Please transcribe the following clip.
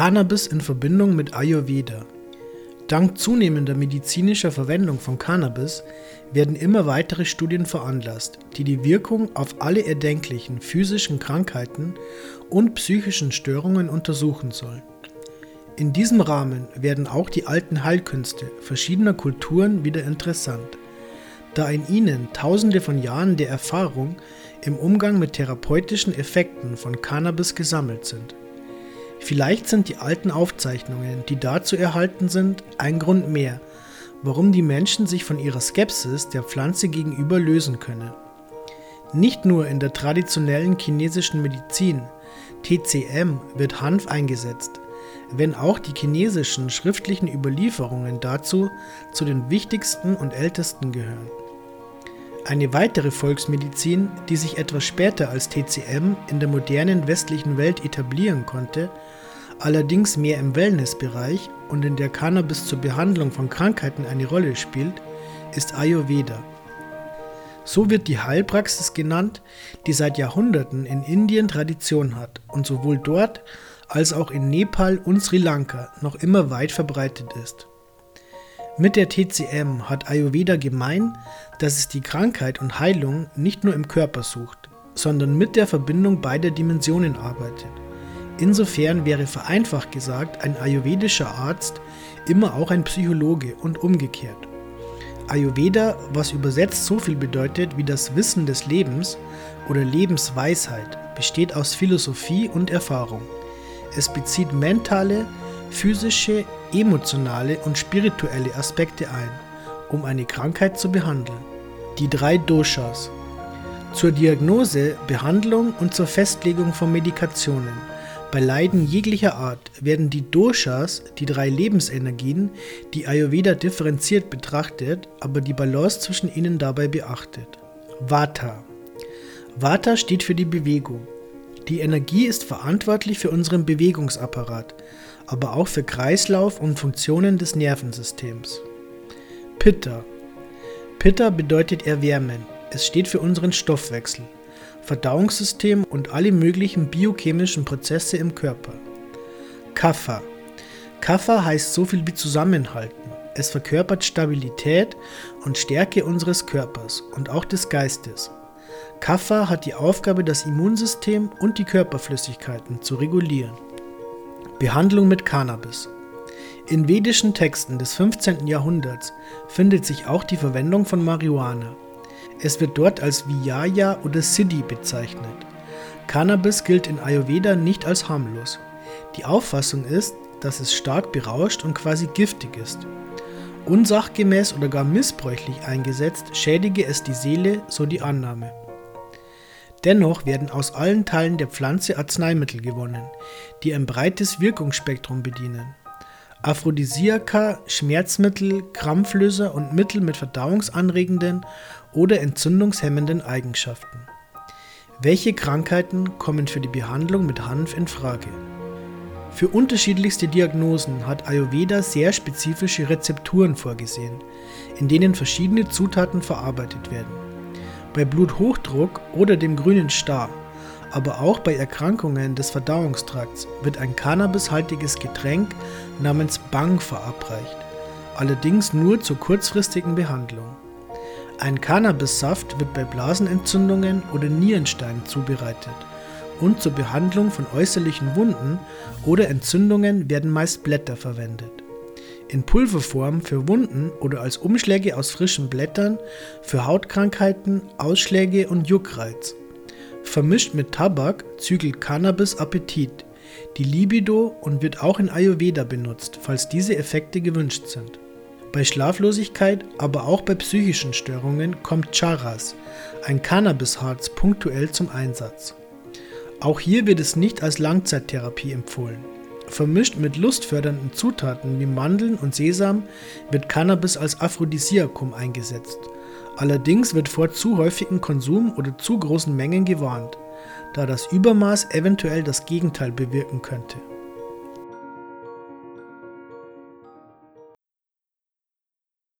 Cannabis in Verbindung mit Ayurveda. Dank zunehmender medizinischer Verwendung von Cannabis werden immer weitere Studien veranlasst, die die Wirkung auf alle erdenklichen physischen Krankheiten und psychischen Störungen untersuchen sollen. In diesem Rahmen werden auch die alten Heilkünste verschiedener Kulturen wieder interessant, da in ihnen tausende von Jahren der Erfahrung im Umgang mit therapeutischen Effekten von Cannabis gesammelt sind. Vielleicht sind die alten Aufzeichnungen, die dazu erhalten sind, ein Grund mehr, warum die Menschen sich von ihrer Skepsis der Pflanze gegenüber lösen können. Nicht nur in der traditionellen chinesischen Medizin, TCM, wird Hanf eingesetzt, wenn auch die chinesischen schriftlichen Überlieferungen dazu zu den wichtigsten und ältesten gehören. Eine weitere Volksmedizin, die sich etwas später als TCM in der modernen westlichen Welt etablieren konnte, allerdings mehr im Wellnessbereich und in der Cannabis zur Behandlung von Krankheiten eine Rolle spielt, ist Ayurveda. So wird die Heilpraxis genannt, die seit Jahrhunderten in Indien Tradition hat und sowohl dort als auch in Nepal und Sri Lanka noch immer weit verbreitet ist. Mit der TCM hat Ayurveda gemein, dass es die Krankheit und Heilung nicht nur im Körper sucht, sondern mit der Verbindung beider Dimensionen arbeitet. Insofern wäre vereinfacht gesagt ein ayurvedischer Arzt immer auch ein Psychologe und umgekehrt. Ayurveda, was übersetzt so viel bedeutet wie das Wissen des Lebens oder Lebensweisheit, besteht aus Philosophie und Erfahrung. Es bezieht mentale, physische, emotionale und spirituelle Aspekte ein, um eine Krankheit zu behandeln. Die drei Doshas. Zur Diagnose, Behandlung und zur Festlegung von Medikationen. Bei Leiden jeglicher Art werden die Doshas, die drei Lebensenergien, die Ayurveda differenziert betrachtet, aber die Balance zwischen ihnen dabei beachtet. Vata. Vata steht für die Bewegung. Die Energie ist verantwortlich für unseren Bewegungsapparat, aber auch für Kreislauf und Funktionen des Nervensystems. Pitta. Pitta bedeutet erwärmen. Es steht für unseren Stoffwechsel, Verdauungssystem und alle möglichen biochemischen Prozesse im Körper. Kapha. Kapha heißt so viel wie zusammenhalten. Es verkörpert Stabilität und Stärke unseres Körpers und auch des Geistes. Kapha hat die Aufgabe, das Immunsystem und die Körperflüssigkeiten zu regulieren. Behandlung mit Cannabis. In vedischen Texten des 15. Jahrhunderts findet sich auch die Verwendung von Marihuana. Es wird dort als Vijaya oder Siddhi bezeichnet. Cannabis gilt in Ayurveda nicht als harmlos. Die Auffassung ist, dass es stark berauscht und quasi giftig ist. Unsachgemäß oder gar missbräuchlich eingesetzt schädige es die Seele, so die Annahme. Dennoch werden aus allen Teilen der Pflanze Arzneimittel gewonnen, die ein breites Wirkungsspektrum bedienen. Aphrodisiaka, Schmerzmittel, Krampflöser und Mittel mit verdauungsanregenden oder entzündungshemmenden Eigenschaften. Welche Krankheiten kommen für die Behandlung mit Hanf in Frage? Für unterschiedlichste Diagnosen hat Ayurveda sehr spezifische Rezepturen vorgesehen, in denen verschiedene Zutaten verarbeitet werden bei Bluthochdruck oder dem grünen Star, aber auch bei Erkrankungen des Verdauungstrakts wird ein cannabishaltiges Getränk namens Bang verabreicht, allerdings nur zur kurzfristigen Behandlung. Ein Cannabissaft wird bei Blasenentzündungen oder Nierensteinen zubereitet und zur Behandlung von äußerlichen Wunden oder Entzündungen werden meist Blätter verwendet in Pulverform für Wunden oder als Umschläge aus frischen Blättern für Hautkrankheiten, Ausschläge und Juckreiz. Vermischt mit Tabak zügelt Cannabis Appetit, die Libido und wird auch in Ayurveda benutzt, falls diese Effekte gewünscht sind. Bei Schlaflosigkeit, aber auch bei psychischen Störungen kommt Charas, ein Cannabisharz, punktuell zum Einsatz. Auch hier wird es nicht als Langzeittherapie empfohlen. Vermischt mit lustfördernden Zutaten wie Mandeln und Sesam wird Cannabis als Aphrodisiakum eingesetzt. Allerdings wird vor zu häufigem Konsum oder zu großen Mengen gewarnt, da das Übermaß eventuell das Gegenteil bewirken könnte